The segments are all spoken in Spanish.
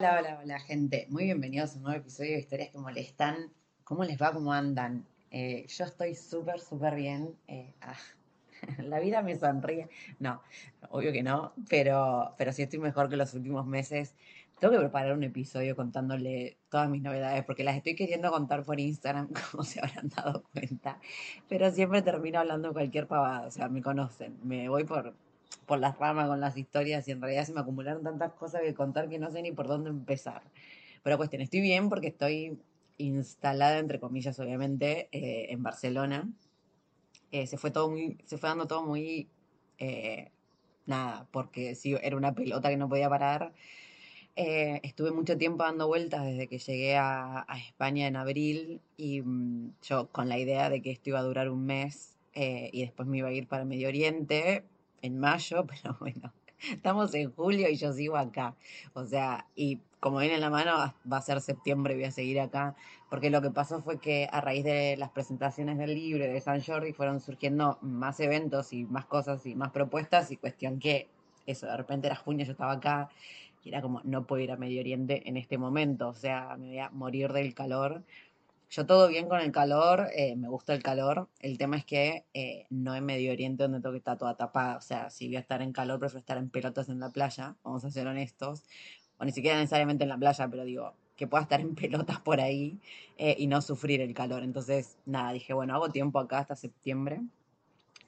Hola, hola, hola, gente. Muy bienvenidos a un nuevo episodio de Historias que Molestan. ¿Cómo les va? ¿Cómo andan? Eh, yo estoy súper, súper bien. Eh, ah, la vida me sonríe. No, obvio que no, pero, pero sí estoy mejor que los últimos meses. Tengo que preparar un episodio contándole todas mis novedades, porque las estoy queriendo contar por Instagram, como se habrán dado cuenta. Pero siempre termino hablando cualquier pavada, o sea, me conocen. Me voy por, por las ramas con las historias y en realidad se me acumularon tantas cosas que contar que no sé ni por dónde empezar. Pero cuestión, estoy bien porque estoy instalada, entre comillas, obviamente, eh, en Barcelona. Eh, se fue todo muy, se fue dando todo muy eh, nada, porque sí, era una pelota que no podía parar. estuve mucho tiempo dando vueltas desde que llegué a, España en abril y mm, yo con la idea de que esto iba a durar un mes y después me iba a ir para Medio Oriente, en mayo, pero bueno, estamos en julio y yo sigo acá. O sea, y como viene en la mano, va a ser septiembre y voy a seguir acá, porque lo que pasó fue que a raíz de las presentaciones del libro de San Jordi fueron surgiendo más eventos y más cosas y más propuestas y cuestión que eso, de repente era junio, yo estaba acá y era como, no puedo ir a Medio Oriente en este momento, o sea, me voy a morir del calor. Yo todo bien con el calor, eh, me gusta el calor. El tema es que eh, no en Medio Oriente donde tengo que estar toda tapada. O sea, si voy a estar en calor, prefiero estar en pelotas en la playa, vamos a ser honestos. O ni siquiera necesariamente en la playa, pero digo, que pueda estar en pelotas por ahí eh, y no sufrir el calor. Entonces, nada, dije, bueno, hago tiempo acá hasta septiembre.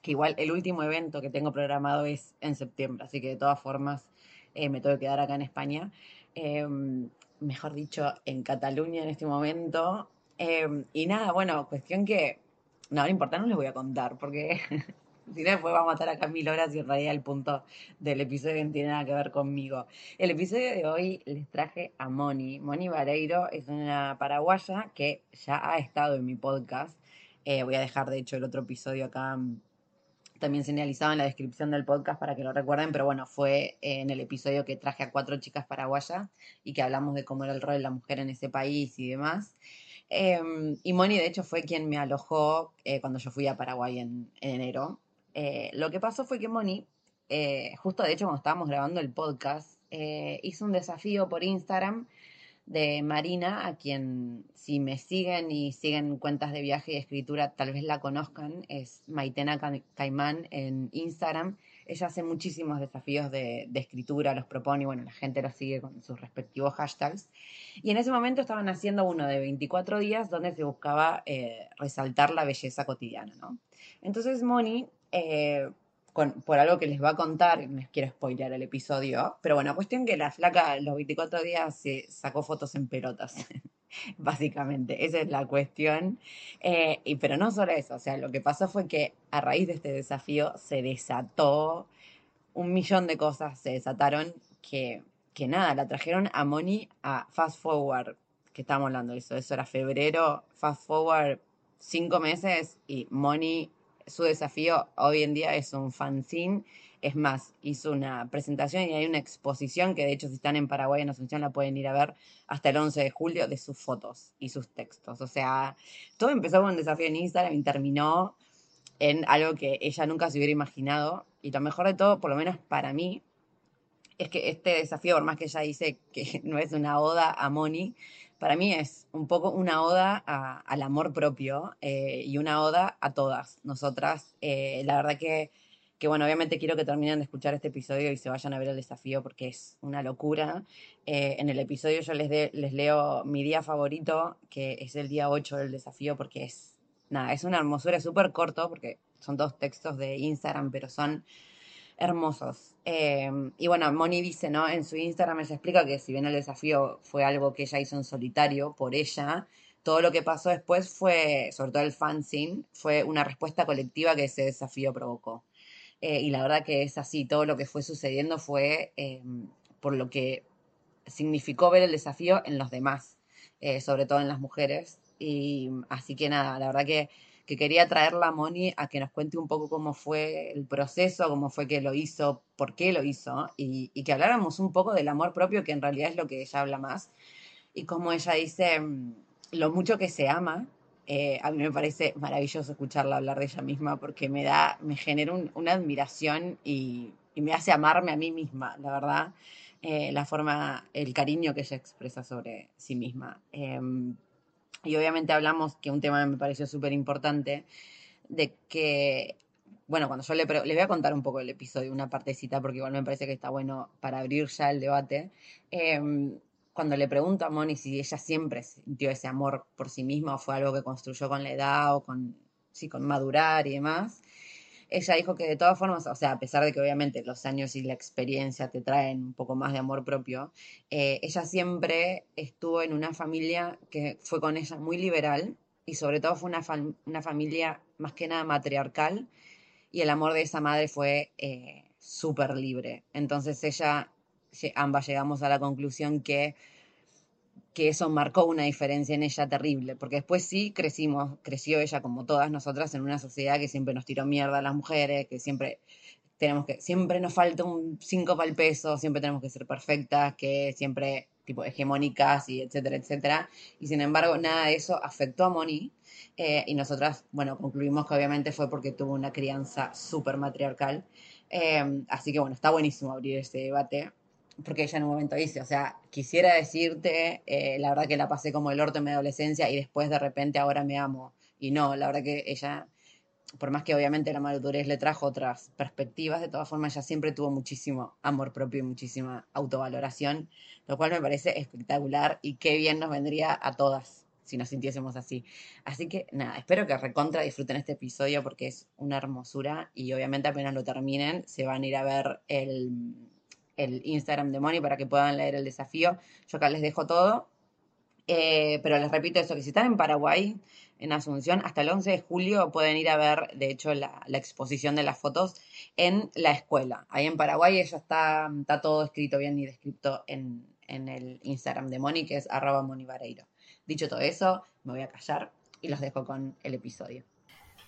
Que igual el último evento que tengo programado es en septiembre, así que de todas formas me tengo que quedar acá en España. Em, mejor dicho, en Cataluña en este momento Em, y nada, bueno, cuestión que, no, no importa, no les voy a contar, porque si no después vamos a estar acá mil horas y en realidad el punto del episodio no tiene nada que ver conmigo. El episodio de hoy les traje a Moni. Moni Vareiro es una paraguaya que ya ha estado en mi podcast. Eh, voy a dejar, de hecho, el otro episodio acá mm, también señalizado en la descripción del podcast para que lo recuerden, pero bueno, fue en el episodio que traje a cuatro chicas paraguayas y que hablamos de cómo era el rol de la mujer en ese país y demás. Em, y Moni, de hecho, fue quien me alojó eh, cuando yo fui a Paraguay en, enero. Eh, lo que pasó fue que Moni, eh, justo de hecho cuando estábamos grabando el podcast, hizo un desafío por Instagram de Marina, a quien si me siguen y siguen cuentas de viaje y escritura, tal vez la conozcan, es Maitena Caimán en Instagram. Ella hace muchísimos desafíos de, escritura, los propone y bueno, la gente los sigue con sus respectivos hashtags. Y en ese momento estaban haciendo uno de 24 días donde se buscaba eh, resaltar la belleza cotidiana, ¿no? Entonces Moni, eh, por algo que les va a contar, no les quiero spoilear el episodio, pero bueno, cuestión que la flaca los 24 días se sacó fotos en pelotas. básicamente. Esa es la cuestión. Eh, y, pero no solo eso, o sea, lo que pasó fue que a raíz de este desafío se desató un millón de cosas, se desataron que, que nada, la trajeron a Moni a Fast Forward, que estábamos hablando de eso, eso era febrero, Fast Forward cinco meses y Moni, su desafío hoy en día es un fanzine es más, hizo una presentación y hay una exposición que de hecho si están en Paraguay en Asunción la pueden ir a ver hasta el 11 de julio de sus fotos y sus textos. O sea, todo empezó con un desafío en Instagram y terminó en algo que ella nunca se hubiera imaginado. Y lo mejor de todo, por lo menos para mí, es que este desafío, por más que ella dice que no es una oda a Moni, para mí es un poco una oda al amor propio eh, y una oda a todas nosotras. Eh, la verdad que que bueno, obviamente quiero que terminen de escuchar este episodio y se vayan a ver el desafío porque es una locura. Eh, en el episodio yo les, les leo mi día favorito, que es el día 8 del desafío, porque es, nada, es una hermosura, súper corto, porque son dos textos de Instagram, pero son hermosos. Em, y bueno, Moni dice, ¿no? En su Instagram ella explica que si bien el desafío fue algo que ella hizo en solitario por ella, todo lo que pasó después fue, sobre todo el fanzine, fue una respuesta colectiva que ese desafío provocó. Eh, y la verdad que es así, todo lo que fue sucediendo fue em, por lo que significó ver el desafío en los demás, eh, sobre todo en las mujeres. Y así que nada, la verdad que que quería traerla a Moni a que nos cuente un poco cómo fue el proceso, cómo fue que lo hizo, por qué lo hizo, y, que habláramos un poco del amor propio, que en realidad es lo que ella habla más, y como ella dice mm, lo mucho que se ama. Eh, a mí me parece maravilloso escucharla hablar de ella misma porque me da, me genera una admiración y, me hace amarme a mí misma, la verdad, eh, la forma, el cariño que ella expresa sobre sí misma. Em, y obviamente hablamos, que un tema me pareció súper importante, de que, bueno, cuando yo le, le voy a contar un poco el episodio, una partecita, porque igual me parece que está bueno para abrir ya el debate. Em, cuando le pregunto a Moni si ella siempre sintió ese amor por sí misma o fue algo que construyó con la edad o con, sí, con madurar y demás, ella dijo que de todas formas, o sea, a pesar de que obviamente los años y la experiencia te traen un poco más de amor propio, eh, ella siempre estuvo en una familia que fue con ella muy liberal y sobre todo fue una, una familia más que nada matriarcal y el amor de esa madre fue eh, súper libre. Entonces ella, ambas llegamos a la conclusión que que eso marcó una diferencia en ella terrible, porque después sí crecimos, creció ella como todas nosotras en una sociedad que siempre nos tiró mierda a las mujeres, que siempre tenemos que, siempre nos falta un 5 para el peso, siempre tenemos que ser perfectas, que siempre tipo hegemónicas y etcétera, etcétera. Y sin embargo, nada de eso afectó a Moni. Eh, y nosotras, bueno, concluimos que obviamente fue porque tuvo una crianza súper matriarcal. Eh, así que bueno, está buenísimo abrir este debate porque ella en un momento dice, o sea, quisiera decirte, eh, la verdad que la pasé como el orto en mi adolescencia y después de repente ahora me amo. Y no, la verdad que ella, por más que obviamente la madurez le trajo otras perspectivas, de todas formas ella siempre tuvo muchísimo amor propio y muchísima autovaloración, lo cual me parece espectacular y qué bien nos vendría a todas si nos sintiésemos así. Así que nada, espero que recontra disfruten este episodio porque es una hermosura y obviamente apenas lo terminen se van a ir a ver el el Instagram de Moni para que puedan leer el desafío. Yo acá les dejo todo. Eh, pero les repito eso, que si están en Paraguay, en Asunción, hasta el 11 de julio pueden ir a ver, de hecho, la, exposición de las fotos en la escuela. Ahí en Paraguay eso está, está todo escrito bien y descrito en, en el Instagram de Moni, que es arroba monivareiro. Dicho todo eso, me voy a callar y los dejo con el episodio.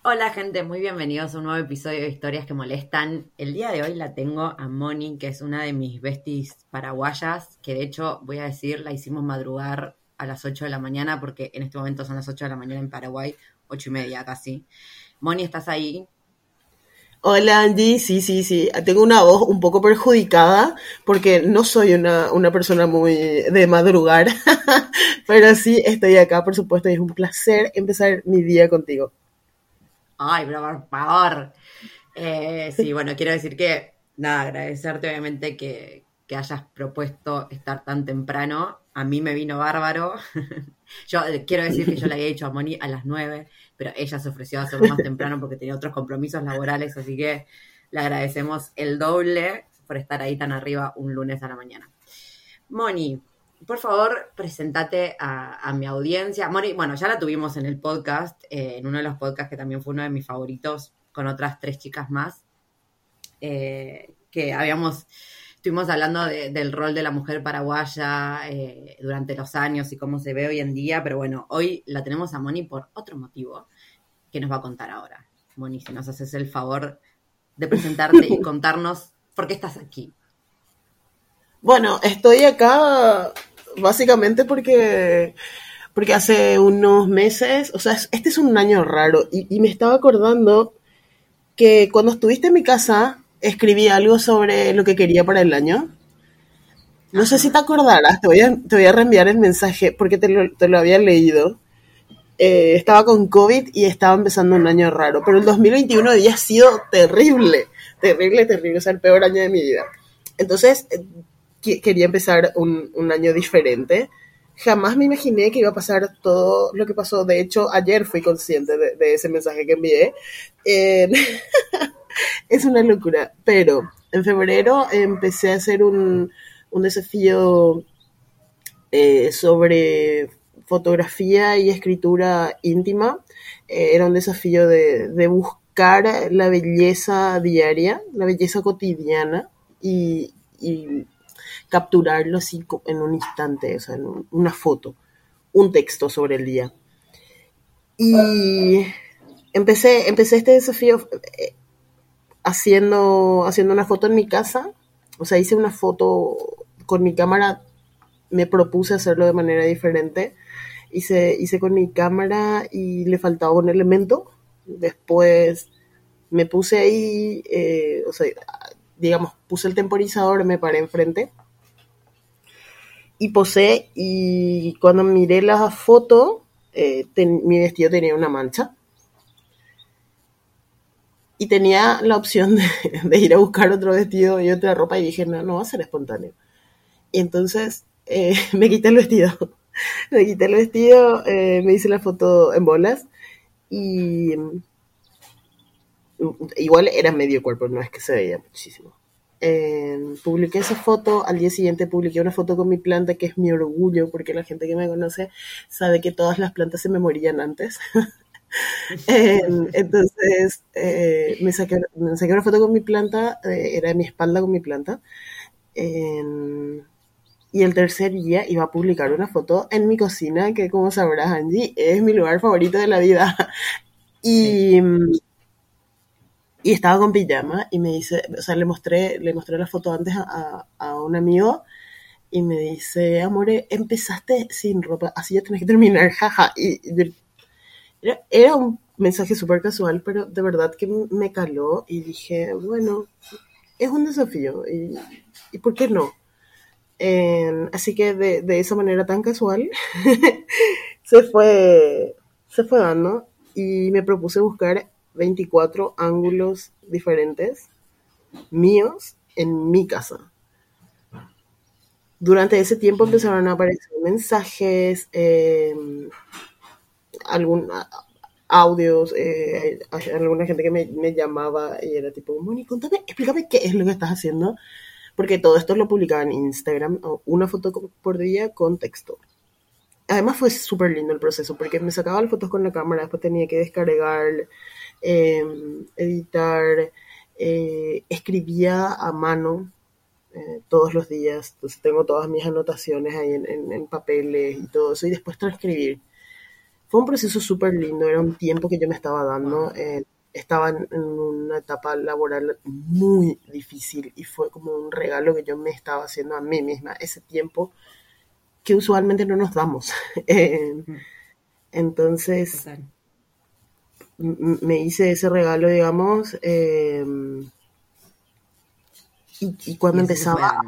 Hola gente, muy bienvenidos a un nuevo episodio de Historias que Molestan. El día de hoy la tengo a Moni, que es una de mis besties paraguayas, que de hecho voy a decir, la hicimos madrugar a las 8 de la mañana, porque en este momento son las 8 de la mañana en Paraguay, 8 y media casi. Moni, ¿estás ahí? Hola Andy, sí, sí, sí. Tengo una voz un poco perjudicada porque no soy una, una persona muy de madrugar, pero sí estoy acá, por supuesto, y es un placer empezar mi día contigo. Ay, pero por favor. Eh, sí, bueno, quiero decir que, nada, agradecerte obviamente que, hayas propuesto estar tan temprano. A mí me vino bárbaro. yo eh, quiero decir que yo le había dicho a Moni a las nueve, pero ella se ofreció a hacerlo más temprano porque tenía otros compromisos laborales, así que le agradecemos el doble por estar ahí tan arriba un lunes a la mañana. Moni, por favor, presentate a, mi audiencia. Mori, bueno, ya la tuvimos en el podcast, eh, en uno de los podcasts que también fue uno de mis favoritos, con otras tres chicas más, eh, que habíamos, estuvimos hablando del rol de la mujer paraguaya eh, durante los años y cómo se ve hoy en día, pero bueno, hoy la tenemos a Moni por otro motivo que nos va a contar ahora. Moni, si nos haces el favor de presentarte y contarnos por qué estás aquí. Bueno, estoy acá básicamente porque, porque hace unos meses, o sea, este es un año raro y, me estaba acordando que cuando estuviste en mi casa escribí algo sobre lo que quería para el año. No sé si te acordarás, te voy a, te voy a reenviar el mensaje porque te lo, te lo había leído. Eh, estaba con COVID y estaba empezando un año raro, pero el 2021 había sido terrible terrible, terrible, o sea, el peor año de mi vida. Entonces, quería empezar un, año diferente. Jamás me imaginé que iba a pasar todo lo que pasó. De hecho, ayer fui consciente de, ese mensaje que envié. Es una locura, pero en febrero empecé a hacer un, desafío eh, sobre fotografía y escritura íntima. Eh, era un desafío de, buscar la belleza diaria, la belleza cotidiana y, capturarlo así en un instante, o sea, en una foto, un texto sobre el día. Y empecé, empecé este desafío eh, haciendo, haciendo una foto en mi casa. O sea, hice una foto con mi cámara, me propuse hacerlo de manera diferente. Hice, hice con mi cámara y le faltaba un elemento. Después me puse ahí, eh, o sea, digamos, puse el temporizador, me paré enfrente y posé y cuando miré la foto, eh, mi vestido tenía una mancha y tenía la opción de, ir a buscar otro vestido y otra ropa y dije, no, no va a ser espontáneo. Y entonces eh, me quité el vestido. me quité el vestido, eh, me hice la foto en bolas y mm, igual era medio cuerpo, no es que se veía muchísimo. Publiqué esa foto, al día siguiente publiqué una foto con mi planta que es mi orgullo porque la gente que me conoce sabe que todas las plantas se me morían antes. Em, entonces eh, me, saqué, me, saqué, una foto con mi planta, eh, era de mi espalda con mi planta. Em, y el tercer día iba a publicar una foto en mi cocina, que como sabrás, Angie, es mi lugar favorito de la vida. y, y estaba con pijama y me dice, o sea, le mostré, le mostré la foto antes a, a un amigo y me dice, amore, empezaste sin ropa, así ya tenés que terminar, jaja. Y era, un mensaje súper casual, pero de verdad que me caló y dije, bueno, es un desafío y, y ¿por qué no? Así que de, de, esa manera tan casual se fue se fue dando y me propuse buscar 24 ángulos diferentes míos en mi casa. Durante ese tiempo empezaron a aparecer mensajes, eh, algún audios, alguna gente que me, me, llamaba y era tipo, Moni, contame, explícame qué es lo que estás haciendo, porque todo esto lo publicaba en Instagram, una foto por día con texto. Además fue súper lindo el proceso, porque me sacaba las fotos con la cámara, después tenía que descargar, eh, editar, eh, escribía a mano eh, todos los días, entonces tengo todas mis anotaciones ahí en, en, en papeles y todo eso, y después transcribir fue un proceso súper lindo, era un tiempo que yo me estaba dando. Eh, estaba en, una etapa laboral muy difícil y fue como un regalo que yo me estaba haciendo a mí misma, ese tiempo que usualmente no nos damos. eh, entonces, me hice ese regalo, digamos, eh, y, y, cuando y empezaba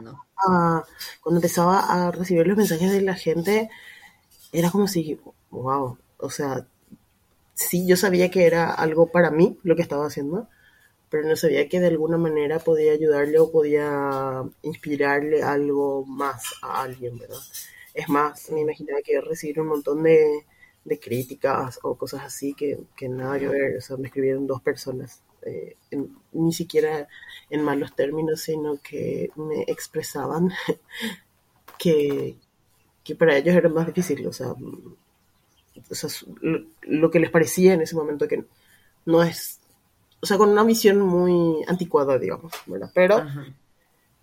a, cuando empezaba a recibir los mensajes de la gente, era como si, wow, o sea, sí, yo sabía que era algo para mí lo que estaba haciendo, pero no sabía que de alguna manera podía ayudarle o podía inspirarle algo más a alguien, ¿verdad? Es más, me imaginaba que iba a recibir un montón de, de críticas o cosas así que, que, nada que ver, o sea, me escribieron dos personas, eh, ni siquiera en malos términos, sino que me expresaban que, que para ellos era más difícil, o sea, o sea, lo que les parecía en ese momento que no es, o sea, con una visión muy anticuada, digamos, ¿verdad? Pero,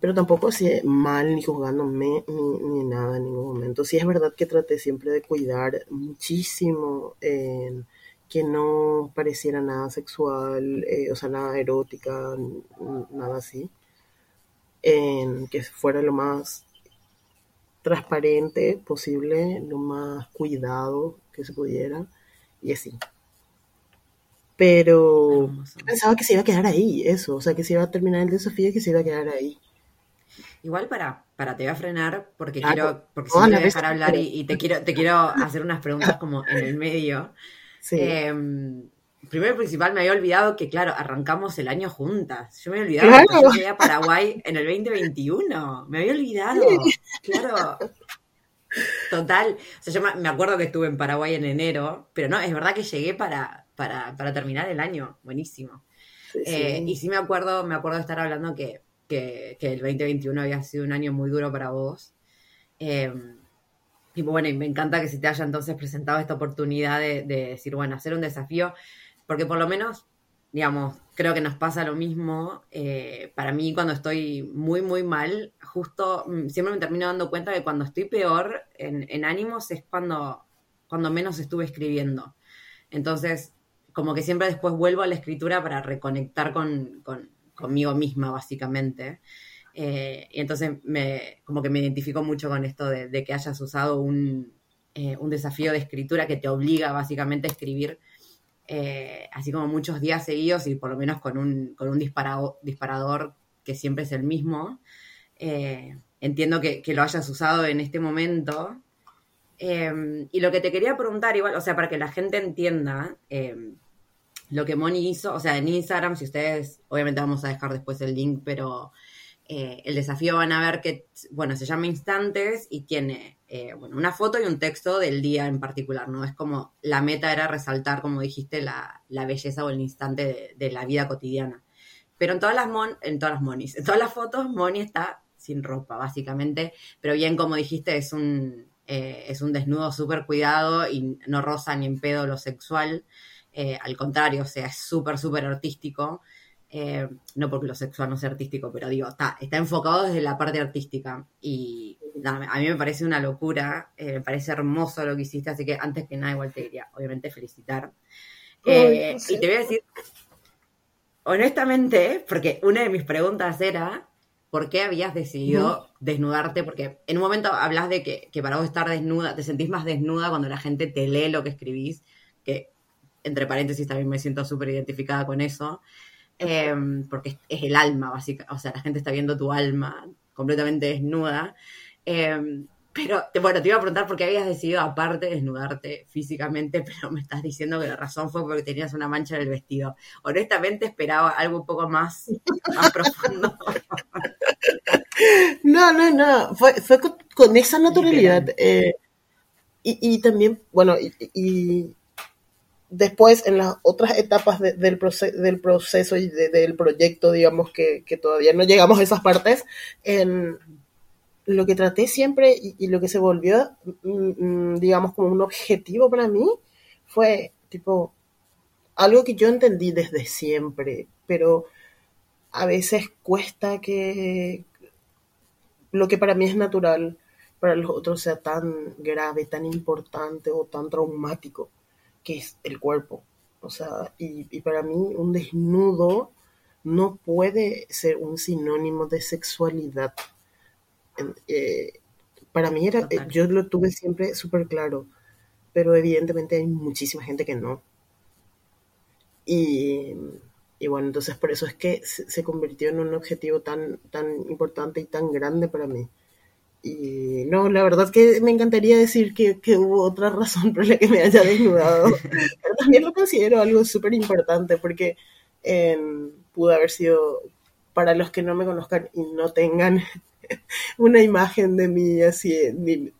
pero tampoco así mal ni juzgándome ni, ni, nada en ningún momento. Sí es verdad que traté siempre de cuidar muchísimo que no pareciera nada sexual, eh, o sea, nada erótica, nada así. En que fuera lo más transparente posible, lo más cuidado que se pudiera y así. Pero pensaba que se iba a quedar ahí, eso, o sea, que se iba a terminar el desafío y que se iba a quedar ahí. Igual para, para te voy a frenar porque quiero, porque si no voy a dejar hablar y, y, te quiero, te quiero hacer unas preguntas como en el medio. Sí. Eh, primero y principal me había olvidado que, claro, arrancamos el año juntas. Yo me había olvidado que yo llegué a Paraguay en el 2021. Me había olvidado. Claro. Total. O sea, yo me acuerdo que estuve en Paraguay en enero, pero no, es verdad que llegué para, para, para terminar el año. Buenísimo. Eh, y sí me acuerdo, me acuerdo de estar hablando que, que, el 2021 había sido un año muy duro para vos. Eh, y bueno, y me encanta que se te haya entonces presentado esta oportunidad de, de, decir, bueno, hacer un desafío, porque por lo menos, digamos, creo que nos pasa lo mismo. Eh, para mí, cuando estoy muy, muy mal, justo mm, siempre me termino dando cuenta que cuando estoy peor en, ánimos es cuando, cuando menos estuve escribiendo. Entonces, como que siempre después vuelvo a la escritura para reconectar con, con conmigo misma, básicamente. Eh, y entonces me, como que me identifico mucho con esto de, que hayas usado un, eh, un, desafío de escritura que te obliga básicamente a escribir eh, así como muchos días seguidos y por lo menos con un, con un disparado, disparador que siempre es el mismo. Entiendo que, que, lo hayas usado en este momento. Y lo que te quería preguntar, igual, o sea, para que la gente entienda lo que Moni hizo, o sea, en Instagram, si ustedes, obviamente vamos a dejar después el link, pero eh, el desafío van a ver que, bueno, se llama Instantes y tiene, eh, bueno, una foto y un texto del día en particular, ¿no? Es como, la meta era resaltar, como dijiste, la, la belleza o el instante de, la vida cotidiana. Pero en todas las mon, en todas las monis, en todas las fotos, Moni está sin ropa, básicamente, pero bien, como dijiste, es un, eh, es un desnudo súper cuidado y no roza ni en pedo lo sexual, eh, al contrario, o sea, es súper, súper artístico. Eh, no porque lo sexual no sea artístico, pero digo, está, está enfocado desde la parte artística. Y nada, a mí me parece una locura, eh, me parece hermoso lo que hiciste, así que antes que nada, igual te diría, obviamente, felicitar. Eh. Y te voy a decir, honestamente, porque una de mis preguntas era, ¿por qué habías decidido no. desnudarte? Porque en un momento hablas de que, que para vos estar desnuda, te sentís más desnuda cuando la gente te lee lo que escribís, que entre paréntesis también me siento súper identificada con eso. Eh, porque es, es, el alma, básicamente. O sea, la gente está viendo tu alma completamente desnuda. Eh, pero, bueno, te iba a preguntar por qué habías decidido, aparte, desnudarte físicamente, pero me estás diciendo que la razón fue porque tenías una mancha en el vestido. Honestamente, esperaba algo un poco más, más profundo. No, no, no. Fue, fue con, con, esa naturalidad. Eh, y, y, también, bueno, y, y después en las otras etapas de, del, proceso, del, proceso y de, del proyecto, digamos que, todavía no llegamos a esas partes, en lo que traté siempre y, y lo que se volvió, mm, digamos, como un objetivo para mí fue tipo algo que yo entendí desde siempre, pero a veces cuesta que lo que para mí es natural, para los otros sea tan grave, tan importante o tan traumático que es el cuerpo. O sea, y, y, para mí un desnudo no puede ser un sinónimo de sexualidad. Eh, para mí era, Total. yo lo tuve siempre súper claro, pero evidentemente hay muchísima gente que no. Y, y, bueno, entonces por eso es que se, se convirtió en un objetivo tan, tan importante y tan grande para mí. Y no, la verdad que me encantaría decir que, que, hubo otra razón por la que me haya desnudado. Pero también lo considero algo súper importante porque eh, pudo haber sido, para los que no me conozcan y no tengan una imagen de mí así, ni,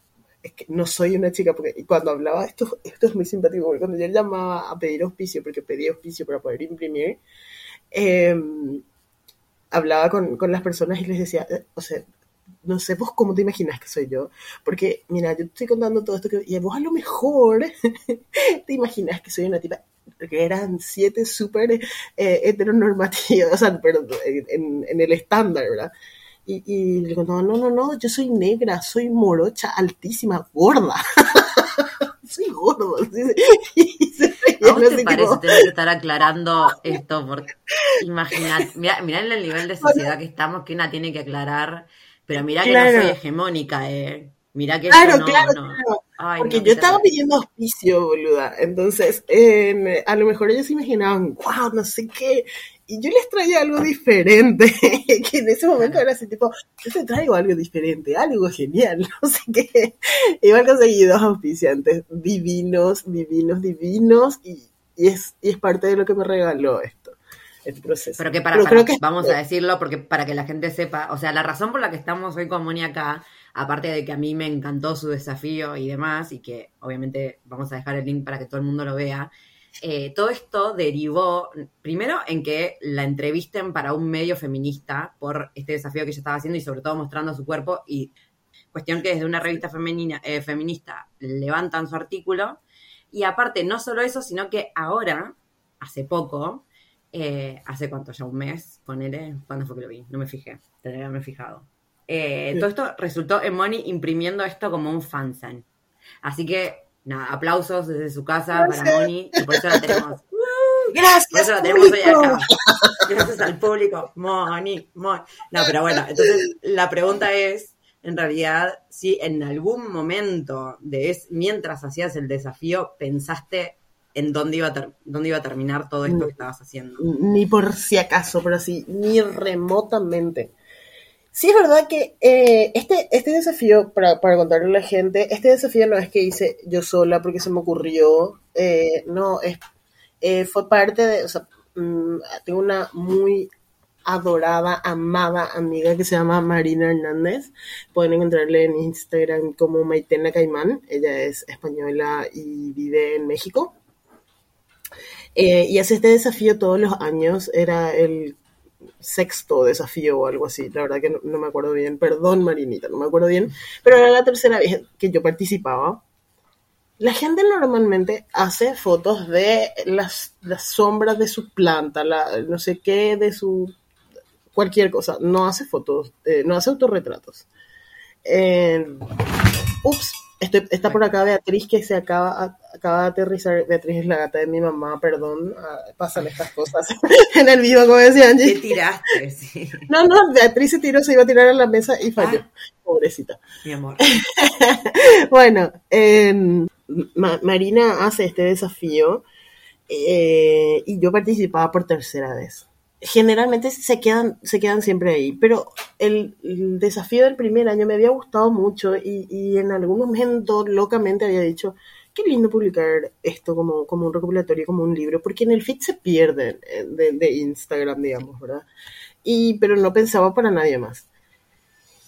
es que no soy una chica, porque cuando hablaba, esto, esto es muy simpático, porque cuando yo llamaba a pedir auspicio, porque pedí auspicio para poder imprimir, eh, hablaba con, con las personas y les decía, o sea, no sé vos cómo te imaginas que soy yo, porque mira, yo te estoy contando todo esto que, y vos a lo mejor te imaginas que soy una tipa que eran siete súper eh, heteronormativas, o sea, perdón, en, en, el estándar, ¿verdad? Y, y le contaba, no, no, no, yo soy negra, soy morocha, altísima, gorda. soy gordo. Y se ¿A vos te parece como... tener que estar aclarando esto? Porque imagínate, mira, mira el nivel de sociedad que estamos, que una tiene que aclarar pero mirá que claro. no soy hegemónica, eh. Mirá que claro, no, claro, no. claro. Ay, Porque no, yo estaba pidiendo auspicio, boluda. Entonces, eh, a lo mejor ellos se imaginaban, wow, no sé qué. Y yo les traía algo diferente, que en ese momento era así tipo, yo te traigo algo diferente, algo genial, no sé qué. Igual conseguí dos auspiciantes divinos, divinos, divinos, y y es, y es parte de lo que me regaló este proceso. Pero que para, para- vamos a decirlo porque para que la gente sepa, o sea, la razón por la que estamos hoy con Moni acá, aparte de que a mí me encantó su desafío y demás, y que obviamente vamos a dejar el link para que todo el mundo lo vea, eh, todo esto derivó primero en que la entrevisten para un medio feminista por este desafío que ella estaba haciendo y sobre todo mostrando su cuerpo y cuestión que desde una revista femenina, eh, feminista levantan su artículo y aparte no solo eso, sino que ahora, hace poco, eh, hace cuánto ya, un mes, ponele, ¿cuándo fue que lo vi? No me fijé, tendría que haberme fijado. Eh, Sí. Todo esto resultó en Moni imprimiendo esto como un fansign. Así que, nada, aplausos desde su casa para Gracias. Moni y por eso la tenemos. Por Gracias, eso la tenemos hoy acá. Gracias al público. Moni, Moni. No, pero bueno, entonces la pregunta es, en realidad, si en algún momento de es, mientras hacías el desafío, pensaste en dónde iba a, dónde iba a terminar todo esto que estabas haciendo. Ni por si acaso, pero así, ni remotamente. Sí, es verdad que eh, este, este desafío, para, para contarle a la gente, este desafío no es que hice yo sola porque se me ocurrió, eh, no, es, eh, fue parte de, o sea, mm, tengo una muy adorada, amada amiga que se llama Marina Hernández. Pueden encontrarle en Instagram como Maitena Caimán. Ella es española y vive en México. Eh, y hace este desafío todos los años. Era el sexto desafío o algo así. La verdad que no, me acuerdo bien. Perdón, Marinita, no me acuerdo bien. Pero era la tercera vez que yo participaba. La gente normalmente hace fotos de las, las sombras de su planta, la, no sé qué, de su cualquier cosa. No hace fotos, eh, no hace autorretratos. Eh, ups, estoy- está por acá Beatriz que se acaba, acaba de aterrizar. Beatriz es la gata de mi mamá, perdón. pasan estas cosas en el vivo, como decía ¿Qué Angie. tiraste? Sí, No, no, Beatriz se tiró, se iba a tirar a la mesa y falló. Ah. Pobrecita. mi amor. Bueno, eh, Ma- Marina hace este desafío eh, y yo participaba por tercera vez. Generalmente se quedan, se quedan siempre ahí, pero el, el desafío del primer año me había gustado mucho y, y en algún momento locamente había dicho, qué lindo publicar esto como, como un recopilatorio, como un libro, porque en el feed se pierde eh, de, de Instagram, digamos, ¿verdad? Y, pero no pensaba para nadie más.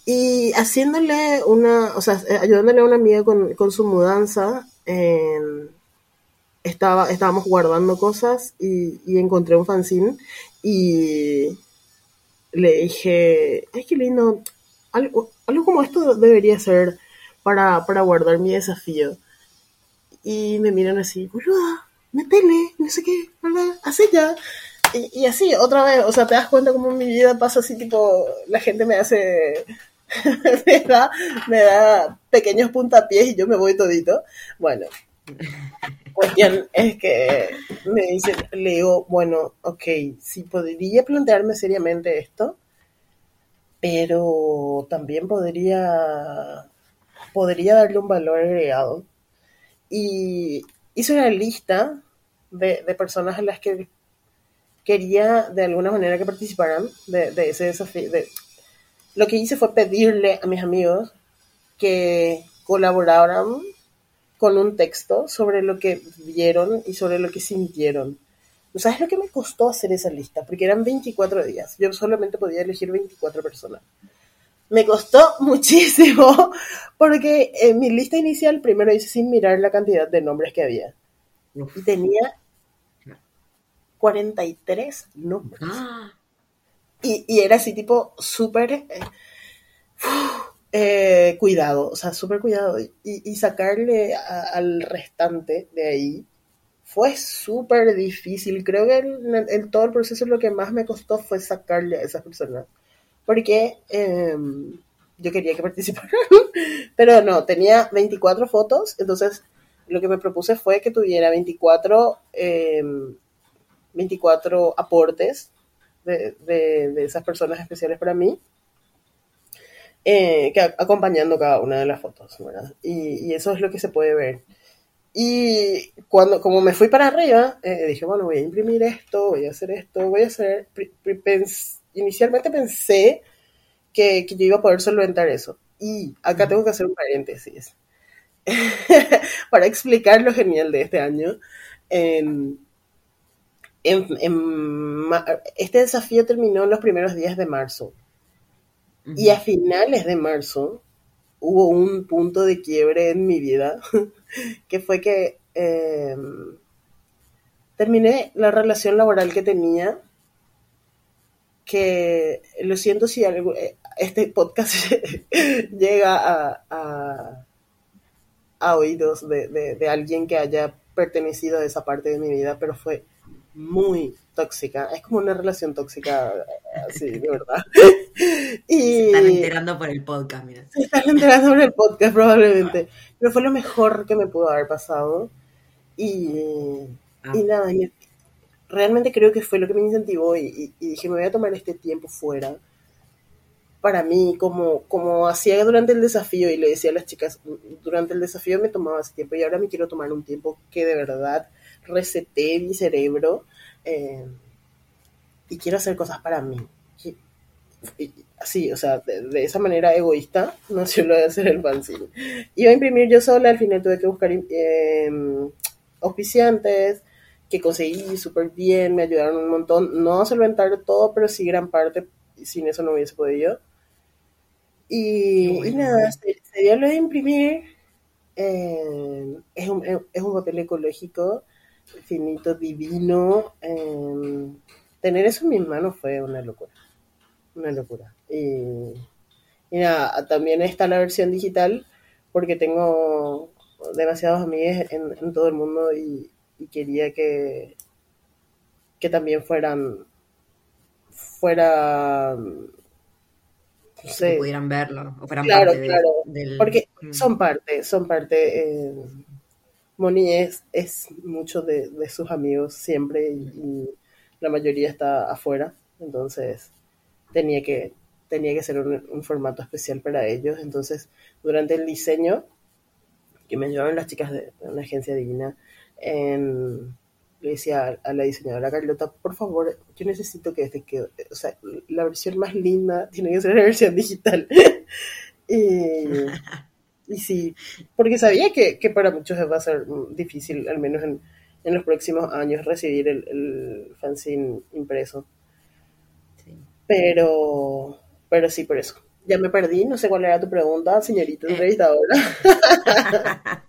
Y haciéndole una, o sea, eh, ayudándole a una amiga con, con su mudanza, estaba, estábamos guardando cosas y, y encontré un fanzine y le dije, ay, qué lindo, algo, algo como esto debería ser para, para guardar mi desafío. Y me miran así, boluda, metele, no sé qué, ¿verdad? Así ya. Y, así, otra vez, o sea, te das cuenta como mi vida pasa así, tipo, la gente me hace, me da, me da pequeños puntapiés y yo me voy todito. Bueno, cuestión es que me dicen, le digo, bueno, ok, sí podría plantearme seriamente esto, pero también podría, podría darle un valor agregado. Y hice una lista de, de personas a las que quería de alguna manera que participaran de, ese desafío. de- Lo que hice fue pedirle a mis amigos que colaboraran con un texto sobre lo que vieron y sobre lo que sintieron. ¿No ¿Sabes lo que me costó hacer esa lista? Porque eran 24 días. Yo solamente podía elegir 24 personas. Me costó muchísimo porque en mi lista inicial primero hice sin mirar la cantidad de nombres que había. Y tenía 43 nombres. Ah, Y, y era así tipo súper eh, eh, cuidado, o sea, súper cuidado. Y, y sacarle a- al restante de ahí fue súper difícil. Creo que en, todo el proceso lo que más me costó fue sacarle a esas personas. Porque eh, yo quería que participaran. Pero no, tenía 24 fotos, entonces lo que me propuse fue que tuviera 24, eh, 24 aportes de, de- de esas personas especiales para mí, eh, que acompañando cada una de las fotos, ¿verdad? Y, y eso es lo que se puede ver. Y cuando, como me fui para arriba, eh, dije, bueno, voy a imprimir esto, voy a hacer esto, voy a hacer... pens- inicialmente pensé que, que yo iba a poder solventar eso. Y acá tengo que hacer un paréntesis. para explicar lo genial de este año. En- en, en este desafío terminó en los primeros días de marzo. Y a finales de marzo hubo un punto de quiebre en mi vida, que fue que eh, terminé la relación laboral que tenía, que lo siento si algo- eh, este podcast llega a, a- a oídos de, de- de alguien que haya pertenecido a esa parte de mi vida, pero fue muy tóxica. Es como una relación tóxica, así, de verdad. y Se están enterando por el podcast, mira. se están enterando en el podcast probablemente. Pero fue lo mejor que me pudo haber pasado. Y, Ah. y nada, y realmente creo que fue lo que me incentivó y, y- y dije, me voy a tomar este tiempo fuera. Para mí, como, como hacía durante el desafío, y le decía a las chicas, durante el desafío me tomaba ese tiempo y ahora me quiero tomar un tiempo que de verdad reseté mi cerebro eh, y quiero hacer cosas para mí. Y- y- así, o sea, de, de esa manera egoísta nació lo de hacer el fanzine. Iba a imprimir yo sola, al final tuve que buscar eh, auspiciantes que conseguí súper bien, me ayudaron un montón, no a solventar todo, pero sí gran parte, sin eso no hubiese podido. Y, bueno. y nada, se, se dio lo de imprimir, eh, es, un, es un papel ecológico, finito, divino, eh, tener eso en mis manos fue una locura, una locura. Y, y nada, también está la versión digital, porque tengo demasiados amigos en, en todo el mundo y, y quería que, que también fueran, fuera, no Que sé, pudieran verlo, o fueran Claro, parte de- claro, del... porque Mm. son parte, son parte. eh, Moni es, es mucho de, sus amigos siempre y, y la mayoría está afuera, entonces tenía que, tenía que ser un, formato especial para ellos. Entonces, durante el diseño, que me ayudaron las chicas de una agencia divina, le decía a, a la diseñadora Carlota, por favor, yo necesito que este quede, o sea, la versión más linda tiene que ser la versión digital. y, y sí, porque sabía que, que para muchos va a ser mm, difícil, al menos en, en los próximos años, recibir el, el fanzine impreso. Sí. Pero, pero sí, por eso. Ya me perdí, no sé cuál era tu pregunta, señorita Eh. entrevistadora.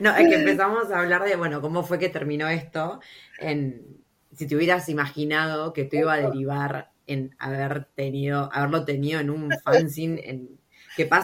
No, es que empezamos a hablar de, bueno, cómo fue que terminó esto. En, si te hubieras imaginado que tú iba a derivar en haber tenido, haberlo tenido en un fanzine, en, que pasa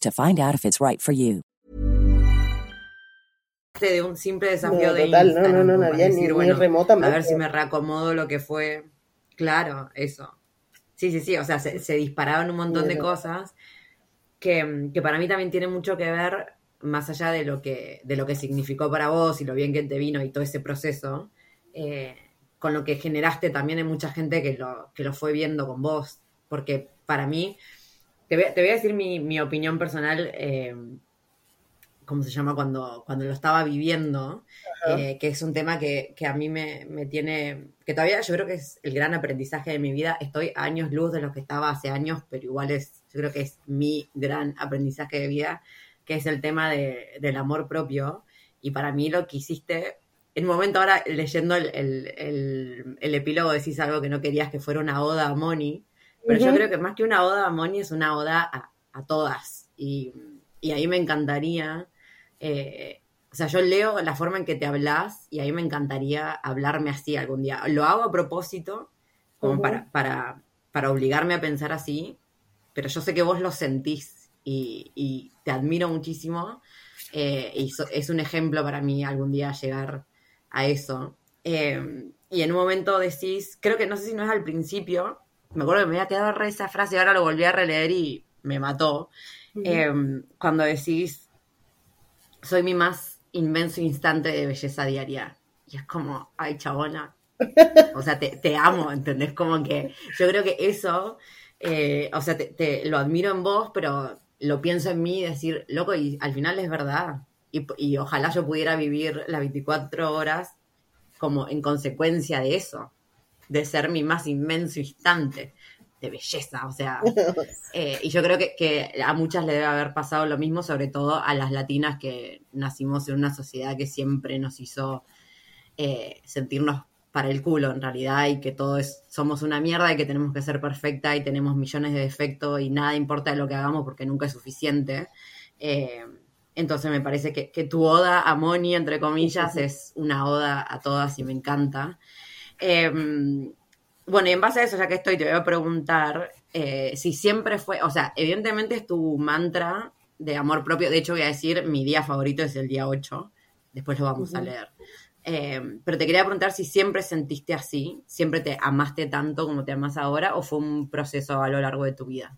to find out if it's right for you. de un simple desafío No, de total, no, Instagram, no, no, no había ni- ni bueno, remotamente. A ver si me reacomodo lo que fue. Claro, eso. Sí, sí, sí, o sea, se, se disparaban un montón de Bueno. cosas que, que para mí también tiene mucho que ver, más allá de lo que, de lo que significó para vos y lo bien que te vino y todo ese proceso, eh, con lo que generaste también en mucha gente que lo, que lo fue viendo con vos. Porque para mí, te voy, a- te voy a decir mi, mi opinión personal, eh, ¿cómo se llama? Cuando, cuando lo estaba viviendo, eh, que es un tema que, que a mí me, me tiene, que todavía yo creo que es el gran aprendizaje de mi vida. Estoy a años luz de lo que estaba hace años, pero igual es, yo creo que es mi gran aprendizaje de vida, que es el tema de- del amor propio. Y para mí lo que hiciste, en un momento ahora leyendo el, el, el- el epílogo decís algo que no querías que fuera una oda a Moni, pero yo creo que más que una oda a Moni es una oda a, a todas. Y, y ahí me encantaría, eh, o sea, yo leo la forma en que te hablas y ahí me encantaría hablarme así algún día. Lo hago a propósito, como para, para, para obligarme a pensar así, pero yo sé que vos lo sentís y, y te admiro muchísimo eh, y so- es un ejemplo para mí algún día llegar a eso. Eh, y en un momento decís, creo que no sé si no es al principio, me acuerdo que me había quedado re esa frase y ahora lo volví a releer y me mató. Eh, cuando decís, soy mi más inmenso instante de belleza diaria. Y es como, ay, chabona. O sea, te, te amo, ¿entendés? Como que yo creo que eso, eh, o sea, te, te- lo admiro en vos, pero lo pienso en mí y decir, loco, y al final es verdad. Y, y ojalá yo pudiera vivir las 24 horas como en consecuencia de eso, de ser mi más inmenso instante de belleza, o sea, eh, y yo creo que, que a muchas le debe haber pasado lo mismo, sobre todo a las latinas que nacimos en una sociedad que siempre nos hizo eh, sentirnos para el culo en realidad y que todos somos una mierda y que tenemos que ser perfecta y tenemos millones de defectos y nada importa de lo que hagamos porque nunca es suficiente. Eh, entonces me parece que, que tu oda a Moni, entre comillas, es una oda a todas y me encanta. Eh, bueno, y en base a eso, ya que estoy, te voy a preguntar eh, si siempre fue, o sea, evidentemente es tu mantra de amor propio. De hecho, voy a decir, mi día favorito es el día 8. Después lo vamos a leer. Eh, pero te quería preguntar si siempre sentiste así, siempre te amaste tanto como te amas ahora, o fue un proceso a lo largo de tu vida.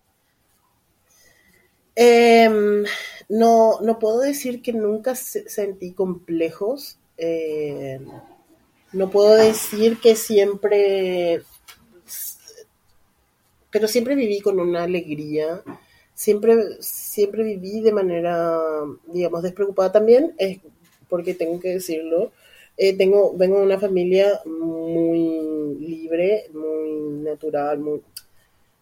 Em, no, no puedo decir que nunca se- sentí complejos. em, no puedo decir que siempre, pero siempre viví con una alegría. Siempre, siempre viví de manera, digamos, despreocupada también, es porque tengo que decirlo. eh, tengo, vengo de una familia muy libre, muy natural,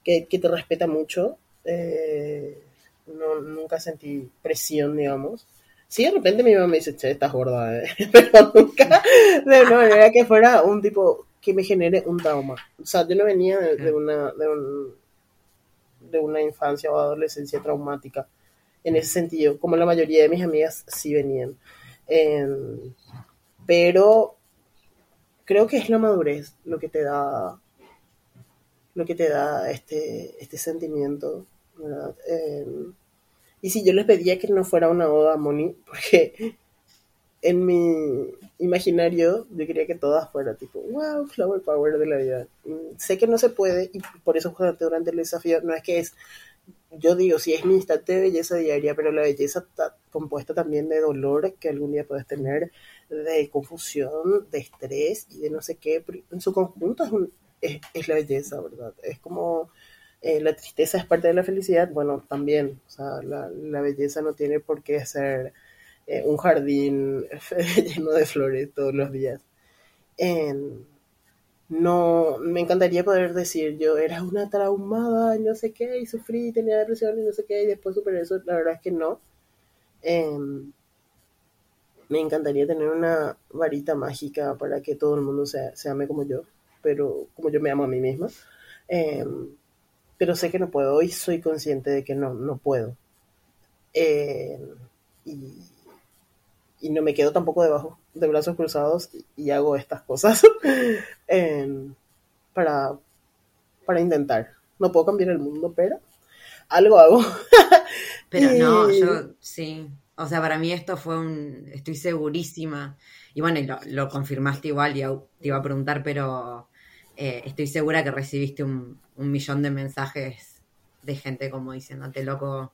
que te respeta mucho. eh, no, nunca sentí presión, digamos. Sí, de repente mi mamá me dice, che, estás gorda, ¿eh? pero nunca de una manera que fuera un tipo que me genere un trauma. O sea, yo no venía de, de una, de, un- de una infancia o adolescencia traumática en ese sentido, como la mayoría de mis amigas sí venían. Em, pero creo que es la madurez lo que te da lo que te da este, este sentimiento, ¿verdad? Em, y si yo les pedía que no fuera una oda a Moni, porque en mi imaginario yo quería que todas fueran tipo, wow, flower power de la vida. Mm, Sé que no se puede y por eso justamente durante el desafío no es que es, yo digo, sí es mi instante de belleza diaria, pero la belleza está compuesta también de dolor que algún día puedes tener, de confusión, de estrés y de no sé qué, en su conjunto es, es, es la belleza, ¿verdad? Es como eh, la tristeza es parte de la felicidad, bueno, también, o sea, la, la belleza no tiene por qué ser eh, un jardín lleno de flores todos los días. No, me encantaría poder decir, yo era una traumada, no sé qué, y sufrí, tenía depresión y no sé qué, y después superé eso, la verdad es que no. Em, me encantaría tener una varita mágica para que todo el mundo se, se ame como yo, pero como yo me amo a mí misma. Em, pero sé que no puedo y soy consciente de que no, no puedo. Em, y, y, no me quedo tampoco debajo de brazos cruzados y, hago estas cosas para, para intentar. No puedo cambiar el mundo, pero algo hago. pero no, yo sí, o sea, para mí esto fue un, estoy segurísima, y bueno, lo, lo confirmaste igual, y te iba a preguntar, pero eh, estoy segura que recibiste un, millón de mensajes de gente como diciéndote, loco,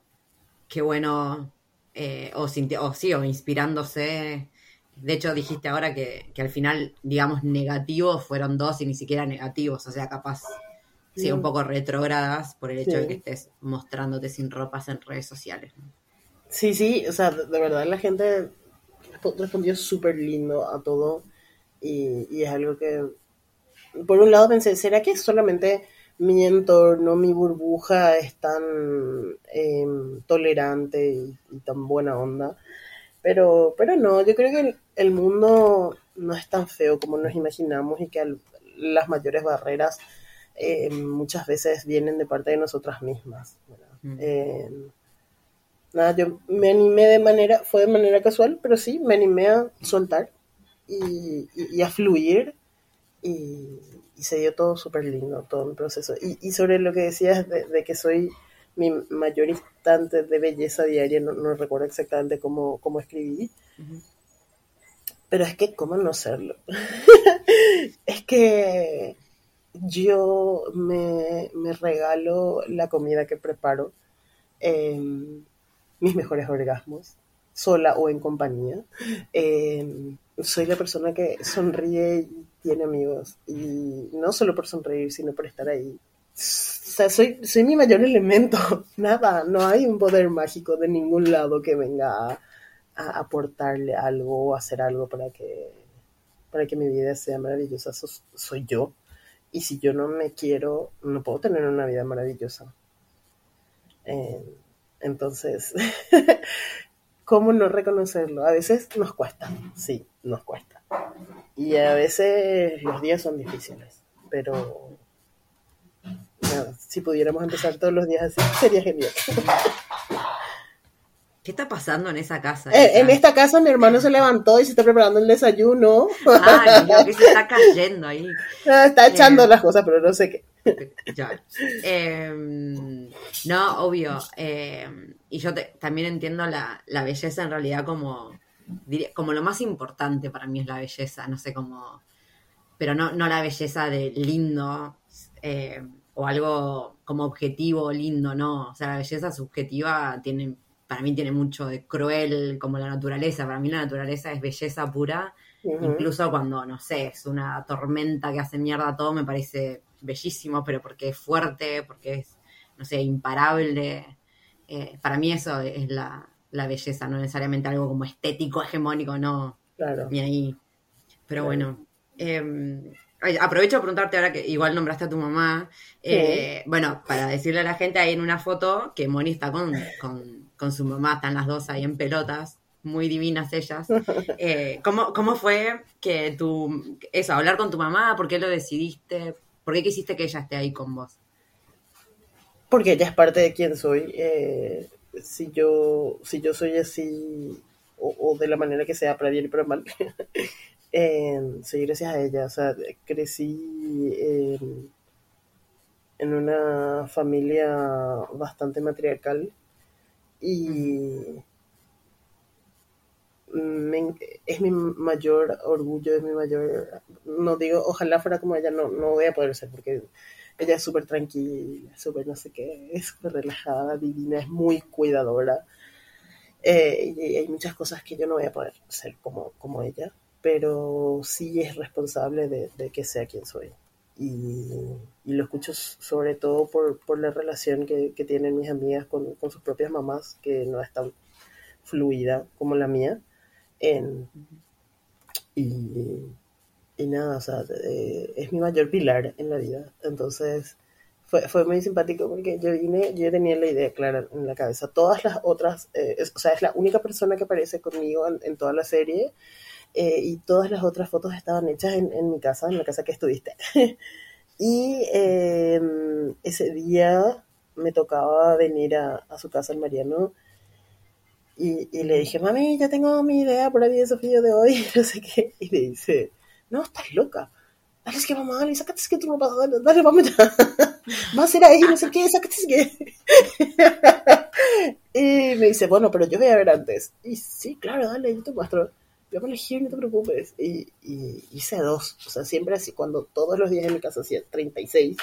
qué bueno, eh, o, o sí, o inspirándose. De hecho, dijiste ahora que, al final, digamos, negativos fueron dos y ni siquiera negativos, o sea, capaz, sí, un poco retrógradas por el hecho de que estés mostrándote sin ropas en redes sociales. Sí, sí, o sea, de verdad la gente respondió súper lindo a todo y, es algo que, por un lado pensé, ¿será que solamente mi entorno, mi burbuja es tan em, tolerante y, tan buena onda? Pero, pero no, yo creo que el, mundo no es tan feo como nos imaginamos y que las mayores barreras em, muchas veces vienen de parte de nosotras mismas. Mm. Em, nada, yo me animé de manera, fue de manera casual, pero sí, me animé a soltar y, a fluir y, se dio todo súper lindo, todo mi proceso. Y, sobre lo que decías de, que soy mi mayor instante de belleza diaria, no, recuerdo exactamente cómo, cómo escribí, pero es que, ¿cómo no serlo? es que yo me, regalo la comida que preparo. Em, mis mejores orgasmos, sola o en compañía. Eh, soy la persona que sonríe y tiene amigos. Y no solo por sonreír, sino por estar ahí. O sea, soy, soy mi mayor elemento. Nada, no hay un poder mágico de ningún lado que venga a, aportarle algo o hacer algo para que, para que mi vida sea maravillosa. soy yo. Y si yo no me quiero, no puedo tener una vida maravillosa. Eh, entonces, ¿cómo no reconocerlo? A veces nos cuesta, sí, nos cuesta. Y a veces los días son difíciles, pero si pudiéramos empezar todos los días así, sería genial. ¿Qué está pasando en esa casa? Eh, en esta casa mi hermano se levantó y se está preparando el desayuno. Ay, que se está cayendo ahí. Ah, está echando eh, las cosas, pero no sé qué. Ya. Em, no, obvio. Em, y yo también entiendo la, belleza en realidad como, como lo más importante para mí es la belleza, no sé cómo, pero no, no la belleza de lindo em, o algo como objetivo lindo, no. O sea, la belleza subjetiva tiene para mí tiene mucho de cruel como la naturaleza. Para mí la naturaleza es belleza pura. Incluso cuando, no sé, es una tormenta que hace mierda todo, me parece bellísimo, pero porque es fuerte, porque es, no sé, imparable. Eh, para mí eso es la, belleza, no necesariamente algo como estético, hegemónico, no. Claro. Ni ahí. Pero bueno. Em, aprovecho a preguntarte ahora que igual nombraste a tu mamá. Eh, bueno, para decirle a la gente, ahí en una foto que Moni está con con su mamá, están las dos ahí en pelotas, muy divinas ellas. Eh, ¿cómo, ¿Cómo fue que tú, eso, hablar con tu mamá? ¿Por qué lo decidiste? ¿Por qué quisiste que ella esté ahí con vos? Porque ella es parte de quien soy. Eh, si, yo, si yo soy así, o, de la manera que sea, para bien y para mal, eh, soy gracias a ella. O sea, crecí en una familia bastante matriarcal y es mi mayor orgullo, es mi mayor, no digo, ojalá fuera como ella, no, no voy a poder ser porque ella es súper tranquila, súper no sé qué, es súper relajada, divina, es muy cuidadora. Eh, y hay muchas cosas que yo no voy a poder ser como, como ella, pero sí es responsable de, que sea quien soy y, lo escucho sobre todo por, por la relación que, que, tienen mis amigas con, con, sus propias mamás, que no es tan fluida como la mía. En, y, y nada, o sea, eh, es mi mayor pilar en la vida. Entonces, fue, fue muy simpático porque yo vine, yo tenía la idea clara en la cabeza. Todas las otras, eh, o sea, es la única persona que aparece conmigo en, toda la serie. Eh, y todas las otras fotos estaban hechas en, en mi casa, en la casa que estuviste. y em, ese día me tocaba venir a, a su casa en Mariano. Y, y, le dije, mami, ya tengo mi idea para el desafío de hoy, no sé qué. Y le dice, no, estás loca. Dale, es que mamá, dale, sácate es que tu ropa, dale, dale, vamos Va a ser ahí, no sé qué, sácate es que. y me dice, bueno, pero yo voy a ver antes. Y sí, claro, dale, yo te muestro. Yo a elegir, no te preocupes. Y, y hice dos. O sea, siempre así, cuando todos los días en mi casa hacía 36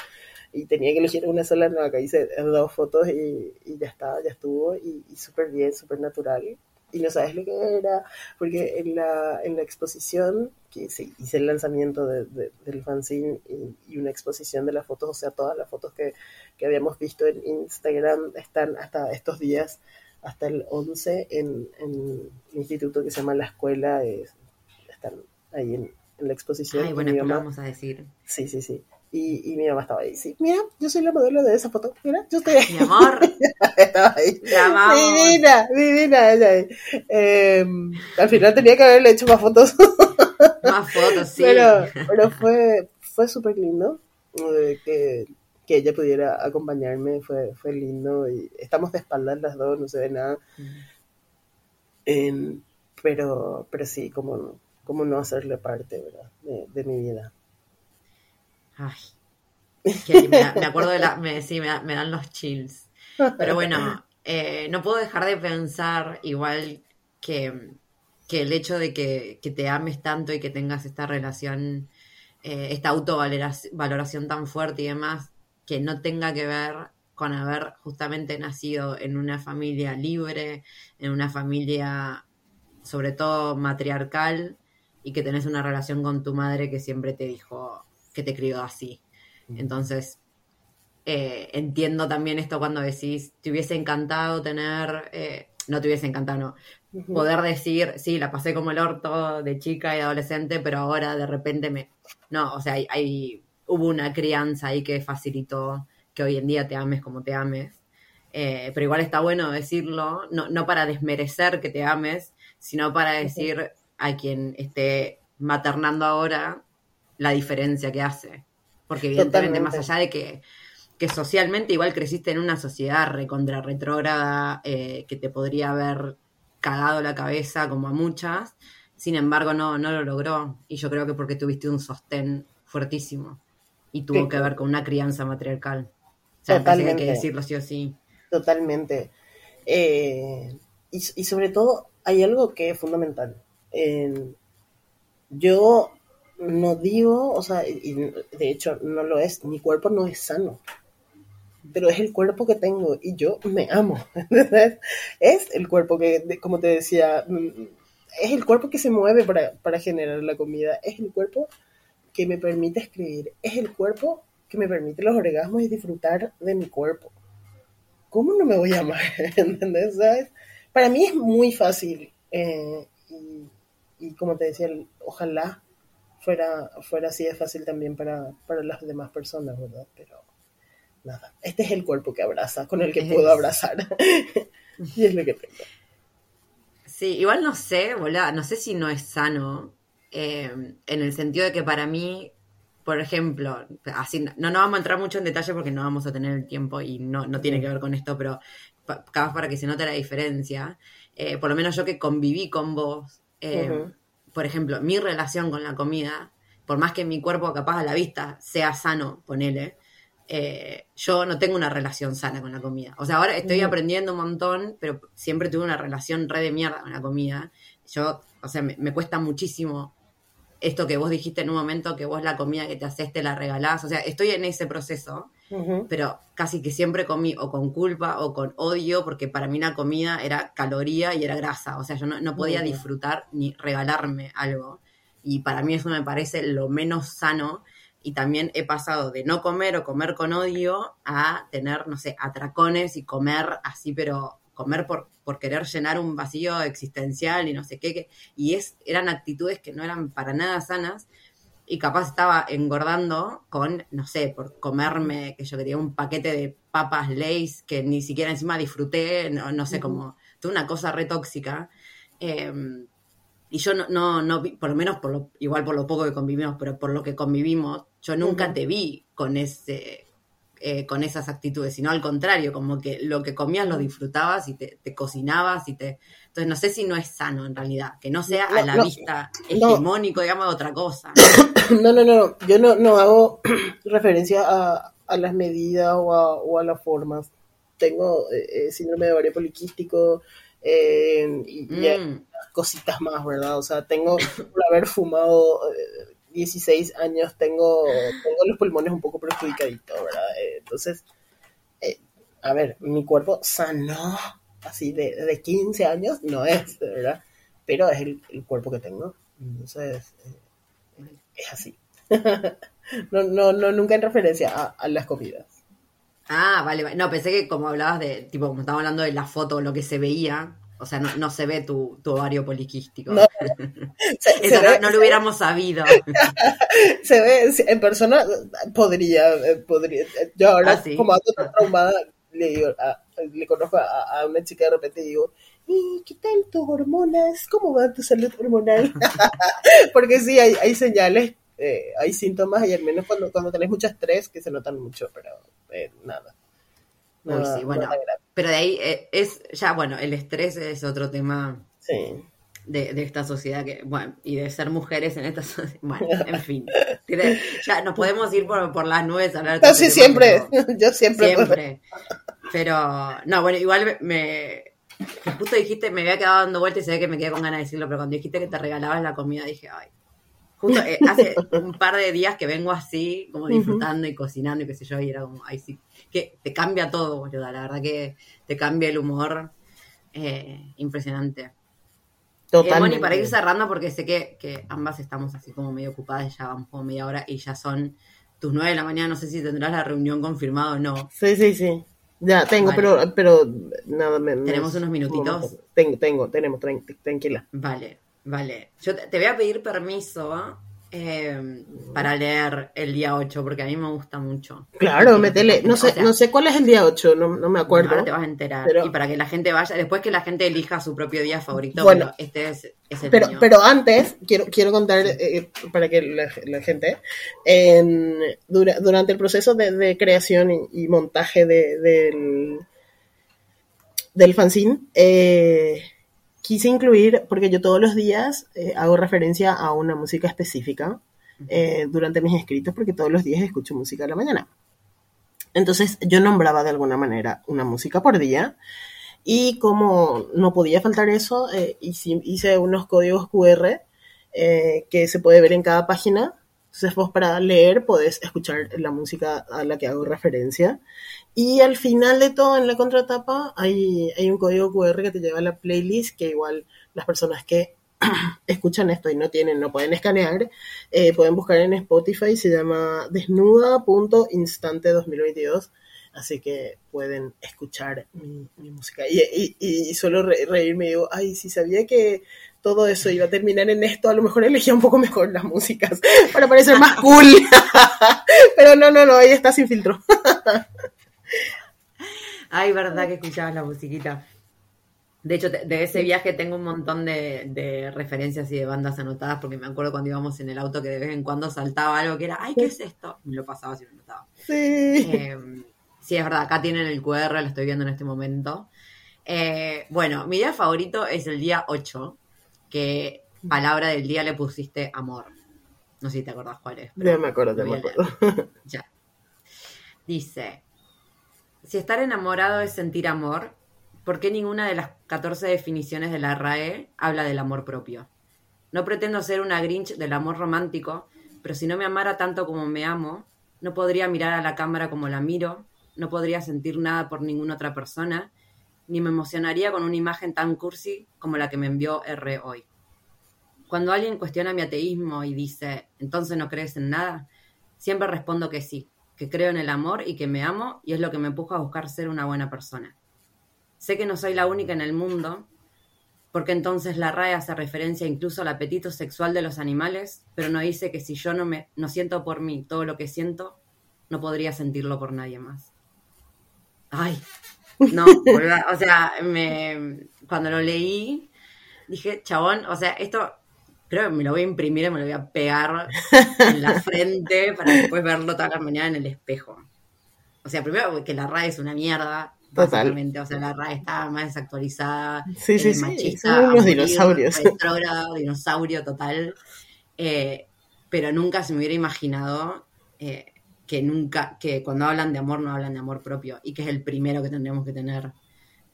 y tenía que elegir una sola, no, acá hice dos fotos y, y ya está, ya estuvo. Y, y súper bien, súper natural y no sabes lo que era, porque en la, en la exposición, que sí, hice el lanzamiento de, del fanzine y, una exposición de las fotos, o sea, todas las fotos que, que, habíamos visto en Instagram están hasta estos días, hasta el 11 en, en un instituto que se llama La Escuela, están ahí en, la exposición. Ay, bueno, que vamos a decir. Sí, sí, sí. Y, y, mi mamá estaba ahí, sí, mira, yo soy la modelo de esa foto, mira, yo estoy ahí. Mi amor. estaba ahí. Divina, divina ella ahí. Eh, al final tenía que haberle hecho más fotos. más fotos, sí. Pero, pero fue, fue súper lindo eh, que, que ella pudiera acompañarme, fue, fue lindo y estamos de espaldas las dos, no se ve nada. Eh, pero, pero sí, como, como no hacerle parte, ¿verdad? De, de mi vida. Ay, me, acuerdo de la. Me, sí, me, dan los chills. Pero bueno, eh, no puedo dejar de pensar, igual que, que el hecho de que, que, te ames tanto y que tengas esta relación, eh, esta autovaloración tan fuerte y demás, que no tenga que ver con haber justamente nacido en una familia libre, en una familia sobre todo matriarcal, y que tenés una relación con tu madre que siempre te dijo, que te crió así. Entonces, eh, entiendo también esto cuando decís, te hubiese encantado tener, eh, no te hubiese encantado, no, poder decir, sí, la pasé como el orto de chica y adolescente, pero ahora de repente me... No, o sea, hay, hubo una crianza ahí que facilitó que hoy en día te ames como te ames. Eh, pero igual está bueno decirlo, no, no para desmerecer que te ames, sino para decir a quien esté maternando ahora, la diferencia que hace. Porque evidentemente, más allá de que, que, socialmente igual creciste en una sociedad recontra retrógrada, eh, que te podría haber cagado la cabeza como a muchas, sin embargo no, no lo logró. Y yo creo que porque tuviste un sostén fuertísimo y tuvo que ver con una crianza matriarcal. O sea, Totalmente. hay que decirlo sí o sí. Totalmente. Eh, y, y, sobre todo hay algo que es fundamental. yo no digo, o sea, de hecho no lo es, mi cuerpo no es sano, pero es el cuerpo que tengo y yo me amo. es el cuerpo que, como te decía, mm, es el cuerpo que se mueve para, para generar la comida, es el cuerpo que me permite escribir, es el cuerpo que me permite los orgasmos y disfrutar de mi cuerpo. ¿Cómo no me voy a amar? ¿Entendés? Para mí es muy fácil. Eh, y, como te decía, ojalá fuera, fuera así de fácil también para, para las demás personas, ¿verdad? Pero nada, este es el cuerpo que abraza, con el que puedo abrazar. y es lo que tengo. Sí, igual no sé, volá, no sé si no es sano, eh, en el sentido de que para mí, por ejemplo, así no, no vamos a entrar mucho en detalle porque no vamos a tener el tiempo y no, no tiene que ver con esto, pero cada vez para que se note la diferencia, eh, por lo menos yo que conviví con vos, eh, por ejemplo, mi relación con la comida, por más que mi cuerpo capaz a la vista sea sano, ponele, eh, yo no tengo una relación sana con la comida. O sea, ahora estoy aprendiendo un montón, pero siempre tuve una relación re de mierda con la comida. Yo, o sea, me, cuesta muchísimo esto que vos dijiste en un momento, que vos la comida que te haces te la regalás. O sea, estoy en ese proceso, pero casi que siempre comí o con culpa o con odio, porque para mí la comida era caloría y era grasa, o sea, yo no, podía disfrutar ni regalarme algo. Y para mí eso me parece lo menos sano. Y también he pasado de no comer o comer con odio a tener, no sé, atracones y comer así, pero comer por, por querer llenar un vacío existencial y no sé qué. y es, eran actitudes que no eran para nada sanas y capaz estaba engordando con, no sé, por comerme, que yo quería un paquete de papas Lays que ni siquiera encima disfruté, no, no sé, como, toda una cosa re tóxica. Em, y yo no, no, no vi, por lo menos por lo, igual por lo poco que convivimos, pero por lo que convivimos, yo nunca te vi con ese, eh, con esas actitudes, sino al contrario, como que lo que comías lo disfrutabas y te, te cocinabas y te... Entonces no sé si no es sano en realidad, que no sea a la No, vista no. hegemónico, digamos, de otra cosa. No, no, no, no. Yo no, no hago referencia a, a las medidas o a, o a las formas. Tengo eh, eh, síndrome de ovario poliquístico eh, y, Mm. cositas más, ¿verdad? O sea, tengo, por haber fumado eh, 16 años, tengo, tengo los pulmones un poco perjudicaditos, ¿verdad? Eh, entonces, eh, a ver, mi cuerpo sano, así de, de 15 años, no es, ¿verdad? Pero es el, el cuerpo que tengo. Entonces, eh, es así. no, no, no, nunca en referencia a, a las comidas. Ah, vale, vale. No, pensé que como hablabas de, tipo, como estábamos hablando de la foto, lo que se veía, o sea, no, no se ve tu, tu ovario poliquístico. No. Se, se Eso ve, no, no lo hubiéramos sabido. se ve, en persona podría, eh, podría. Yo ahora, Ah, ¿sí? como ando traumada, le digo, a- le conozco a, a una chica de repente y digo, "¿Y ¿qué tal tus hormonas? ¿Cómo va tu salud hormonal? Porque sí, hay, hay señales, eh, hay síntomas y al menos cuando, cuando tenés mucho estrés que se notan mucho, pero eh, nada. Uy, Nada- sí, bueno. nada. Pero de ahí eh, es, ya, bueno, el estrés es otro tema Sí. de, de esta sociedad que, bueno, y de ser mujeres en esta sociedad, bueno, en fin. Ya nos podemos ir por, por las nubes a hablar No, sí, este siempre. Yo siempre. Siempre. Pero, no, bueno, igual me. Que Justo dijiste, me había quedado dando vueltas y se ve que me quedé con ganas de decirlo, pero cuando dijiste que te regalabas la comida, dije, ay. Justo eh, hace un par de días que vengo así, como disfrutando y cocinando y qué sé yo, y era como, ay, sí. Que te cambia todo, boluda. La verdad que te cambia el humor. eh, impresionante. Eh, Totalmente. Moni, para ir cerrando, porque sé que, que ambas estamos así como medio ocupadas, ya vamos como media hora y ya son tus nueve de la mañana, no sé si tendrás la reunión confirmada o no. Sí, sí, sí. Ya tengo, Vale. pero, pero nada me- me- ¿Tenemos unos minutitos? Tengo, tengo, tenemos, tran- tranquila. Vale, vale. Yo te, te voy a pedir permiso eh, para leer el día 8, porque a mí me gusta mucho. Claro, metele. No sé, O sea, no sé cuál es el día 8, no, no me acuerdo. Ahora te vas a enterar. Pero- y para que la gente vaya, después que la gente elija su propio día favorito, Bueno. este es, es el Pero, pero antes, quiero, quiero contar eh, para que la, la gente, en- dura- durante el proceso de, de creación y, y montaje de- del, del fanzine, eh, quise incluir, porque yo todos los días eh, hago referencia a una música específica eh, durante mis escritos, porque todos los días escucho música a la mañana. Entonces yo nombraba de alguna manera una música por día y como no podía faltar eso, eh, hice, unos códigos QR que se puede ver en cada página. Entonces vos para leer podés escuchar la música a la que hago referencia. Y al final de todo, en la contratapa, hay, hay un código QR que te lleva a la playlist que igual las personas que escuchan esto y no tienen, no pueden escanear, eh, pueden buscar en Spotify, se llama desnuda.instante 2022, así que pueden escuchar mi, mi música. Y, y, y solo re- reírme y digo, ay, si sabía que todo eso iba a terminar en esto, a lo mejor elegía un poco mejor las músicas para parecer más cool. Pero no, no, no, ahí está sin filtro. Ay, verdad que escuchabas la musiquita. De hecho, de ese viaje tengo un montón de, de referencias y de bandas anotadas, porque me acuerdo cuando íbamos en el auto que de vez en cuando saltaba algo que era, ay, ¿qué es esto? Me lo pasaba si lo notaba. Sí. Eh, sí, es verdad, acá tienen el QR, lo estoy viendo en este momento. Eh, bueno, mi día favorito es el día 8, que palabra del día le pusiste amor. No sé si te acordás cuál es. pero me acuerdo, ya lo me acuerdo. Ya. Dice, si estar enamorado es sentir amor, ¿por qué ninguna de las 14 definiciones de la RAE habla del amor propio? No pretendo ser una Grinch del amor romántico, pero si no me amara tanto como me amo, no podría mirar a la cámara como la miro, no podría sentir nada por ninguna otra persona, ni me emocionaría con una imagen tan cursi como la que me envió R hoy. Cuando alguien cuestiona mi ateísmo y dice, entonces no crees en nada, siempre respondo que sí, que creo en el amor y que me amo y es lo que me empuja a buscar ser una buena persona. Sé que no soy la única en el mundo, porque entonces la RAE hace referencia incluso al apetito sexual de los animales, pero no dice que si yo no me no siento por mí todo lo que siento, no podría sentirlo por nadie más. Ay, no, o sea, me, cuando lo leí, dije, chabón, o sea, esto creo que me lo voy a imprimir y me lo voy a pegar en la frente para después verlo toda la mañana en el espejo. O sea, primero que la RAE es una mierda, básicamente. O sea, la RAE está más desactualizada, sí, sí, machista, unos dinosaurios. dinosaurio total. Eh, pero nunca se me hubiera imaginado eh, que nunca, que cuando hablan de amor no hablan de amor propio y que es el primero que tendremos que tener.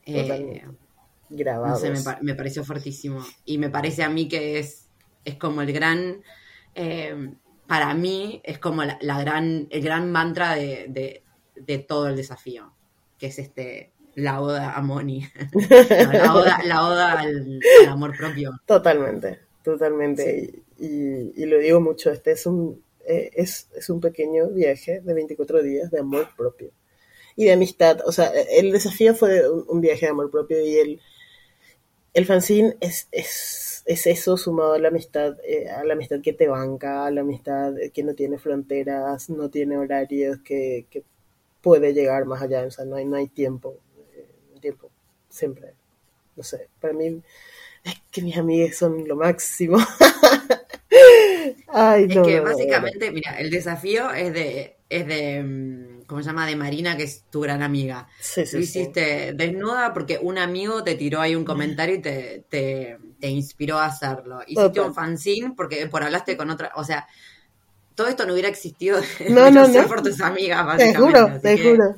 Eh, Grabado. No sé, me, pareció fuertísimo. Y me parece a mí que es, es como el gran, eh, para mí es como la, gran, el gran mantra de, de, todo el desafío, que es este, la oda a Moni. la oda, la oda al, amor propio. Totalmente, totalmente. Y, y, lo digo mucho, este es un eh, es, un pequeño viaje de 24 días de amor propio y de amistad. O sea, el desafío fue un, viaje de amor propio y el, el fanzine es, es, eso sumado a la amistad, eh, a la amistad que te banca, a la amistad que no tiene fronteras, no tiene horarios, que, puede llegar más allá. O sea, no hay, no hay tiempo. Eh, tiempo siempre. No sé, para mí es que mis amigas son lo máximo. Ay, es que básicamente, mira, el desafío es de, es de, mm, ¿cómo se llama? De Marina, que es tu gran amiga. Sí, sí, Lo hiciste desnuda porque un amigo te tiró ahí un comentario y te, te, inspiró a hacerlo. Hiciste un fanzine porque por hablaste con otra, o sea, todo esto no hubiera existido no, no, no. por tus amigas, básicamente. Te juro, te juro.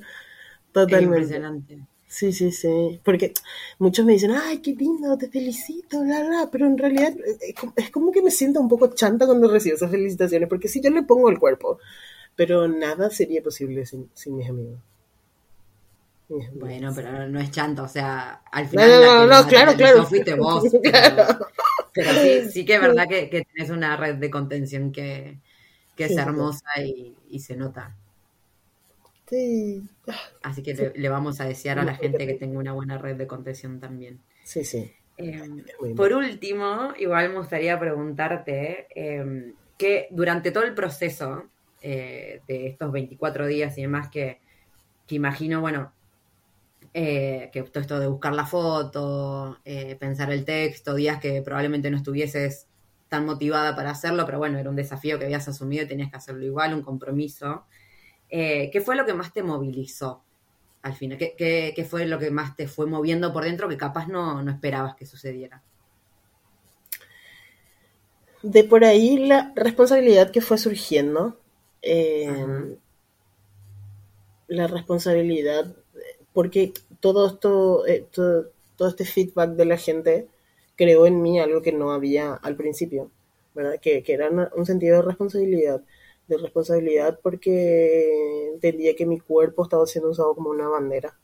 Totalmente. Es impresionante. Sí, sí, sí. Porque muchos me dicen, ay, qué lindo, te felicito, bla, bla. Pero en realidad eh, es como que me siento un poco chanta cuando recibo esas felicitaciones, porque sí, yo le pongo el cuerpo. Pero nada sería posible sin, mis amigos. Bueno, pero no es chanta, o sea, al final. No, no, no, claro, claro. fuiste vos. Pero, sí, sí que es verdad que, que tenés una red de contención que, que es hermosa y, y se nota. Así que le, vamos a desear a la gente que tenga una buena red de contención también. Sí, sí. Em, por último, igual me gustaría preguntarte em, que durante todo el proceso eh, de estos 24 días y demás que, imagino, bueno, eh, que todo esto de buscar la foto, eh, pensar el texto, días que probablemente no estuvieses tan motivada para hacerlo, pero bueno, era un desafío que habías asumido y tenías que hacerlo igual, un compromiso. Eh, ¿qué fue lo que más te movilizó al final? ¿Qué, fue lo que más te fue moviendo por dentro que capaz no, esperabas que sucediera? De por ahí la responsabilidad que fue surgiendo, eh, la responsabilidad, porque todo esto, eh, todo, este feedback de la gente creó en mí algo que no había al principio, ¿verdad? Que, era un sentido de responsabilidad de responsabilidad porque entendía que mi cuerpo estaba siendo usado como una bandera,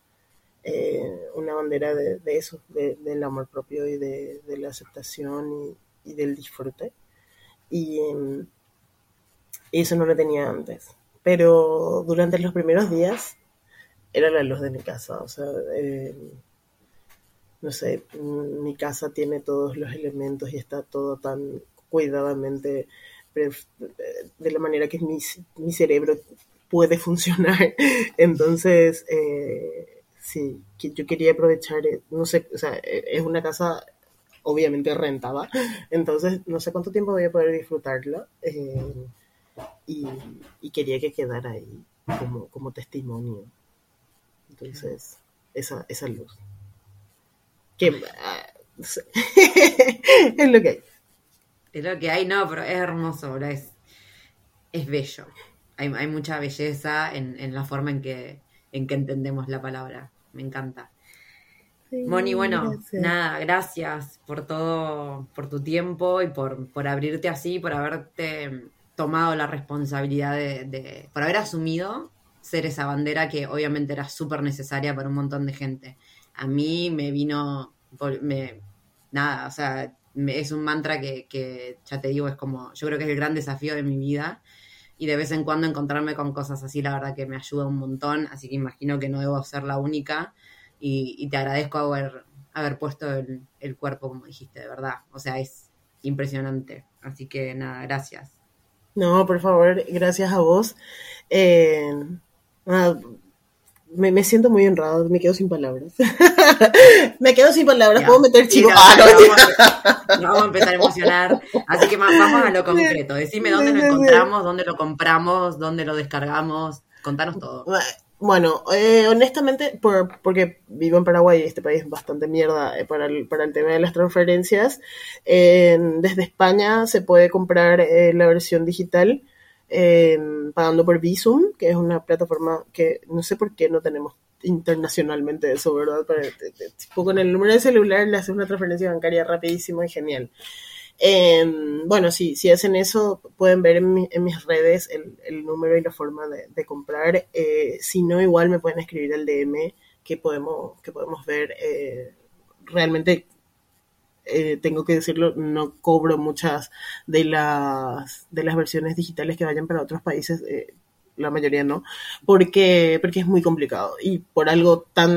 eh, una bandera de, eso, del amor propio y de, la aceptación y, del disfrute. Y em, eso no lo tenía antes. Pero durante los primeros días era la luz de mi casa, o sea, em, no sé, mi casa tiene todos los elementos y está todo tan cuidadamente de la manera que mi, mi cerebro puede funcionar. Entonces, eh, sí, yo quería aprovechar, eh, no sé, o sea, eh, es una casa obviamente rentada, entonces no sé cuánto tiempo voy a poder disfrutarla y, quería que quedara ahí como, como testimonio. Entonces, esa, esa luz. Que, ah, es lo que hay. Es lo que hay, no, pero es hermoso, Es, es bello. Hay, hay mucha belleza en, la forma en que, en que entendemos la palabra. Me encanta. Moni, bueno, nada, gracias por todo, por tu tiempo y por, por abrirte así, por haberte tomado la responsabilidad de, de, por haber asumido ser esa bandera que obviamente era súper necesaria para un montón de gente. A mí me vino, me, nada, o sea, es un mantra que, ya te digo, es como, yo creo que es el gran desafío de mi vida y de vez en cuando encontrarme con cosas así, la verdad que me ayuda un montón, así que imagino que no debo ser la única y, te agradezco haber, haber puesto el, el cuerpo, como dijiste, de verdad. O sea, es impresionante. Así que nada, gracias. No, por favor, gracias a vos. Eh, me, me siento muy honrado, me quedo sin palabras. me quedo sin palabras, Ya. puedo meter chivo. no, Ah, no, vamos, vamos a empezar a emocionar. Así que vamos a lo concreto. Decime dónde lo encontramos, dónde lo compramos, dónde lo descargamos. Contanos todo. Bueno, eh, honestamente, por, porque vivo en Paraguay y este país es bastante mierda eh, para, el, para el tema de las transferencias, eh, desde España se puede comprar eh, la versión digital eh, pagando por Visum, que es una plataforma que no sé por qué no tenemos internacionalmente eso, ¿verdad? Pero, te- tipo, con el número de celular le haces una transferencia bancaria rapidísimo y genial. Eh, bueno, sí, si hacen eso, pueden ver en, mi- en mis redes el, el número y la forma de, de comprar. Eh, si no, igual me pueden escribir al DM que podemos, que podemos ver. eh, realmente, eh, tengo que decirlo, no cobro muchas de las, de las versiones digitales que vayan para otros países. eh, la mayoría no, porque, porque es muy complicado. Y por algo tan,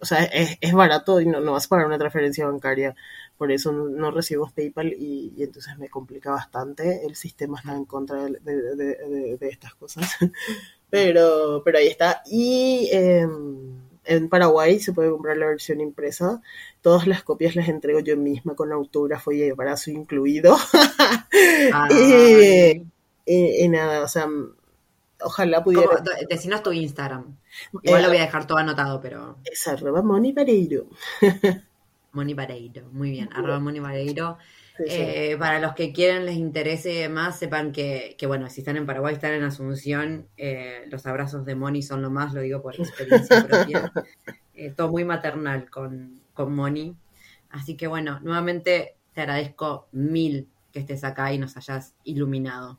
o sea, es, es barato y no, no vas a pagar una transferencia bancaria por eso no, recibo PayPal y, y entonces me complica bastante. El sistema está en contra de, de- de- de- de estas cosas. Pero, pero ahí está. Y eh, en Paraguay se puede comprar la versión impresa. Todas las copias las entrego yo misma con autógrafo y abrazo incluido. y, y- y nada, o sea, ojalá pudiera. ¿Cómo? Decinos tu Instagram. Igual Eh, lo voy a dejar todo anotado, pero Es arroba Moni Vareiro. Moni Vareiro. Muy bien, arroba Moni Vareiro. Sí, sí. Eh, para los que quieren, les interese y demás, sepan que, que, bueno, si están en Paraguay, están en Asunción, eh, los abrazos de Moni son lo más, lo digo por experiencia propia. Eh, todo muy maternal con, con Moni. Así que bueno, nuevamente te agradezco mil que estés acá y nos hayas iluminado.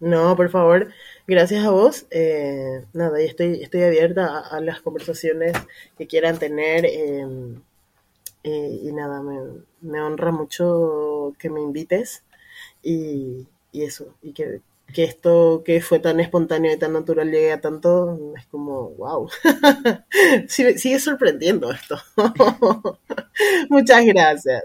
No, por favor, gracias a vos. Eh, nada, y estoy, estoy abierta a, a las conversaciones que quieran tener. Eh, y nada, me, me honra mucho que me invites. Y, y eso, y que, que esto que fue tan espontáneo y tan natural llegue a tanto, es como, wow. sigue, sigue sorprendiendo esto. Muchas gracias.